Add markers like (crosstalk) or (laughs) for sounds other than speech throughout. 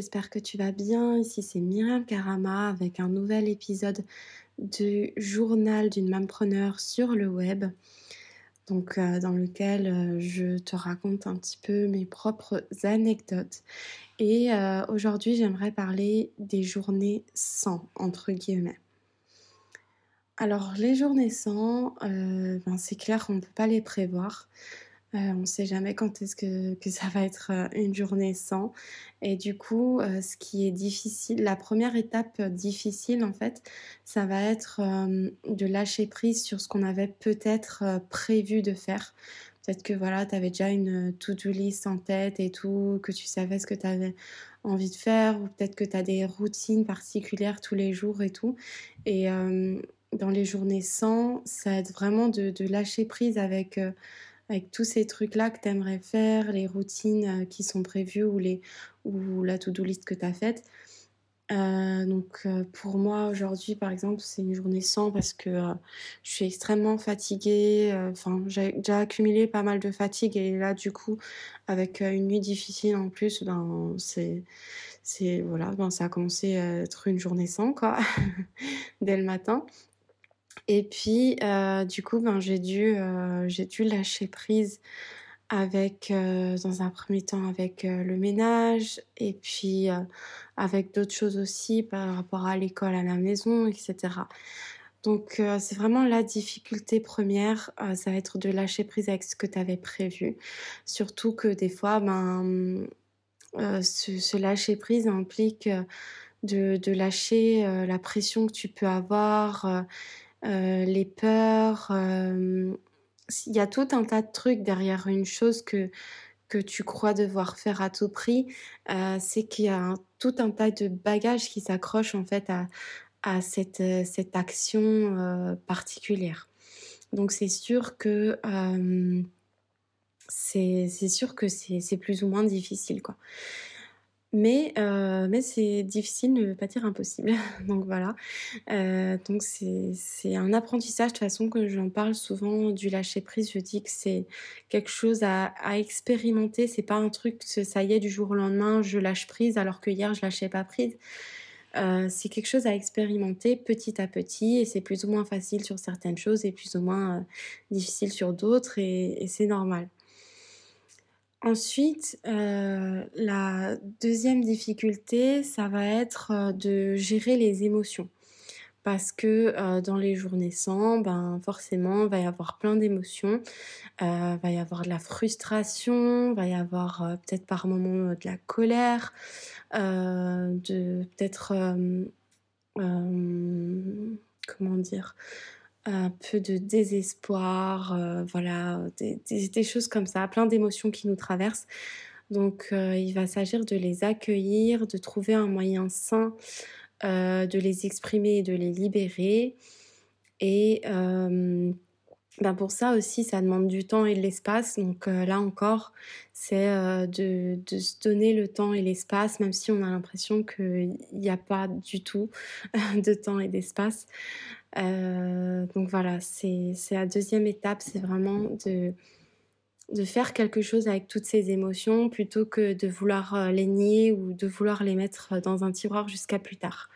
j'espère que tu vas bien. Ici c'est Myriam Karama avec un nouvel épisode du journal d'une mampreneur sur le web. Donc euh, dans lequel euh, je te raconte un petit peu mes propres anecdotes. Et euh, aujourd'hui j'aimerais parler des journées sans, entre guillemets. Alors les journées sans, ben, c'est clair qu'on ne peut pas les prévoir. Euh, on ne sait jamais quand est-ce que, ça va être euh, une journée sans. Et du coup, euh, ce qui est difficile, la première étape difficile en fait, ça va être de lâcher prise sur ce qu'on avait peut-être prévu de faire. Peut-être que voilà, tu avais déjà une to-do list en tête et tout, que tu savais ce que tu avais envie de faire, ou peut-être que tu as des routines particulières tous les jours et tout. Et dans les journées sans, ça être vraiment de lâcher prise avec avec tous ces trucs-là que tu aimerais faire, les routines euh, qui sont prévues ou, les, ou la to-do list que tu as faite. Euh, donc euh, pour moi aujourd'hui par exemple c'est une journée sans parce que je suis extrêmement fatiguée. Enfin j'ai déjà accumulé pas mal de fatigue et là du coup avec une nuit difficile en plus ben c'est c'est voilà ben ça a commencé à être une journée sans quoi (laughs) dès le matin. Et puis, euh, du coup, ben, j'ai dû, euh, dû lâcher prise avec, euh, dans un premier temps, avec le ménage et puis avec d'autres choses aussi par rapport à l'école, à la maison, etc. Donc, c'est vraiment la difficulté première, ça va être de lâcher prise avec ce que tu avais prévu. Surtout que des fois, ben, ce, lâcher prise implique de, lâcher la pression que tu peux avoir les peurs. Euh, il y a tout un tas de trucs derrière une chose que que tu crois devoir faire à tout prix, euh, c'est qu'il y a tout un tas de bagages qui s'accrochent en fait à, à cette, cette action particulière. Donc c'est sûr que c'est sûr que c'est plus ou moins difficile quoi. Mais, euh, mais c'est difficile ne pas dire impossible. (laughs) donc voilà. Euh, donc c'est un apprentissage de toute façon que j'en parle souvent du lâcher prise. Je dis que c'est quelque chose à, à expérimenter. C'est pas un truc ça y est du jour au lendemain je lâche prise alors que hier je lâchais pas prise. Euh, c'est quelque chose à expérimenter petit à petit et c'est plus ou moins facile sur certaines choses et plus ou moins difficile sur d'autres et c'est normal. Ensuite, euh, la deuxième difficulté, ça va être euh, de gérer les émotions. Parce que euh, dans les journées sans, ben forcément, il va y avoir plein d'émotions. Il va y avoir de la frustration, il va y avoir peut-être par moments de la colère, de peut-être comment dire un peu de désespoir, euh, voilà, des, choses comme ça, plein d'émotions qui nous traversent. Donc euh, il va s'agir de les accueillir, de trouver un moyen sain euh, de les exprimer et de les libérer. Et ben pour ça aussi, ça demande du temps et de l'espace. Donc là encore, c'est de, de, se donner le temps et l'espace, même si on a l'impression qu'il n'y a pas du tout (laughs) de temps et d'espace. Euh, donc voilà, c'est la deuxième étape, c'est vraiment de, de faire quelque chose avec toutes ces émotions plutôt que de vouloir euh, les nier ou de vouloir les mettre dans un tiroir jusqu'à plus tard.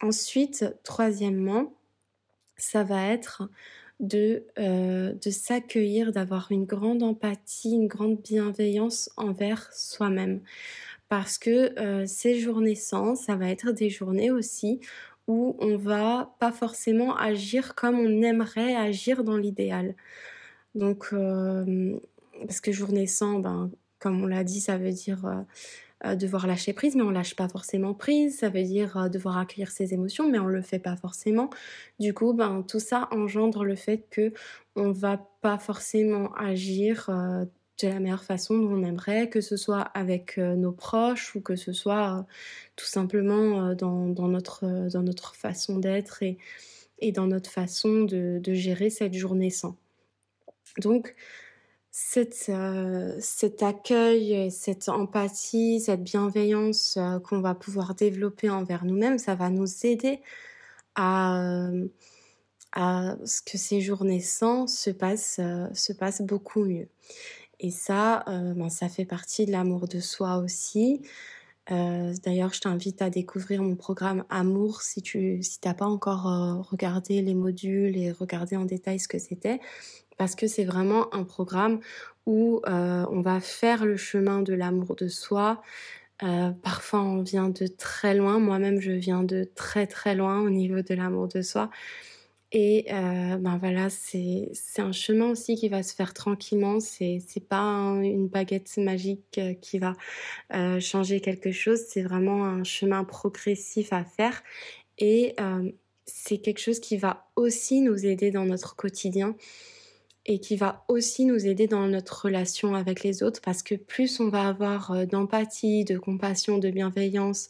Ensuite, troisièmement, ça va être de, euh, de s'accueillir, d'avoir une grande empathie, une grande bienveillance envers soi-même. Parce que ces journées sans, ça va être des journées aussi où on va pas forcément agir comme on aimerait agir dans l'idéal. Donc, euh, parce que journée sans, ben, comme on l'a dit, ça veut dire euh, euh, devoir lâcher prise, mais on lâche pas forcément prise. Ça veut dire devoir accueillir ses émotions, mais on le fait pas forcément. Du coup, ben, tout ça engendre le fait que on va pas forcément agir de la meilleure façon dont on aimerait, que ce soit avec euh, nos proches ou que ce soit euh, tout simplement euh, dans, dans, notre, dans notre façon d'être et, et dans notre façon de, de, gérer cette journée sans. Donc, cette, cet accueil, cette empathie, cette bienveillance qu'on va pouvoir développer envers nous-mêmes, ça va nous aider à, à ce que ces journées sans se passent, se passent beaucoup mieux. Et ça, euh, ben, ça fait partie de l'amour de soi aussi. D'ailleurs, je t'invite à découvrir mon programme Amour si tu si pas encore regardé les modules et regardé en détail ce que c'était, parce que c'est vraiment un programme où on va faire le chemin de l'amour de soi, euh, parfois, on vient de très loin. Moi-même, je viens de très très loin au niveau de l'amour de soi. Et euh, ben voilà, c'est un chemin aussi qui va se faire tranquillement. C'est pas une baguette magique euh, qui va changer quelque chose. C'est vraiment un chemin progressif à faire. Et c'est quelque chose qui va aussi nous aider dans notre quotidien et qui va aussi nous aider dans notre relation avec les autres parce que plus on va avoir euh, d'empathie, de compassion, de bienveillance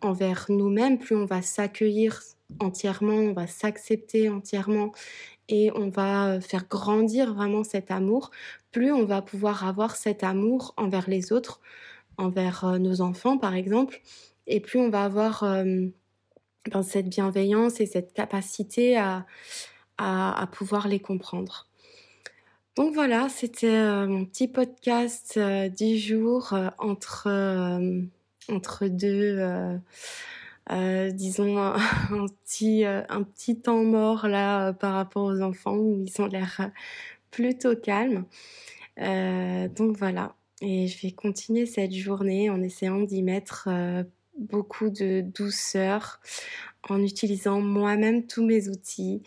envers nous-mêmes, plus on va s'accueillir entièrement, on va s'accepter entièrement et on va euh, faire grandir vraiment cet amour, plus on va pouvoir avoir cet amour envers les autres, envers euh, nos enfants par exemple, et plus on va avoir ben, cette bienveillance et cette capacité à, à pouvoir les comprendre. Donc voilà, c'était euh, mon petit podcast euh, du jour euh, entre, deux, disons, un, (laughs) petit, un petit temps mort là par rapport aux enfants où ils ont l'air plutôt calmes. donc voilà, et je vais continuer cette journée en essayant d'y mettre beaucoup de douceur, en utilisant moi-même tous mes outils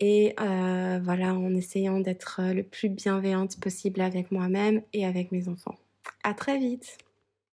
et euh, voilà, en essayant d'être le plus bienveillante possible avec moi-même et avec mes enfants. À très vite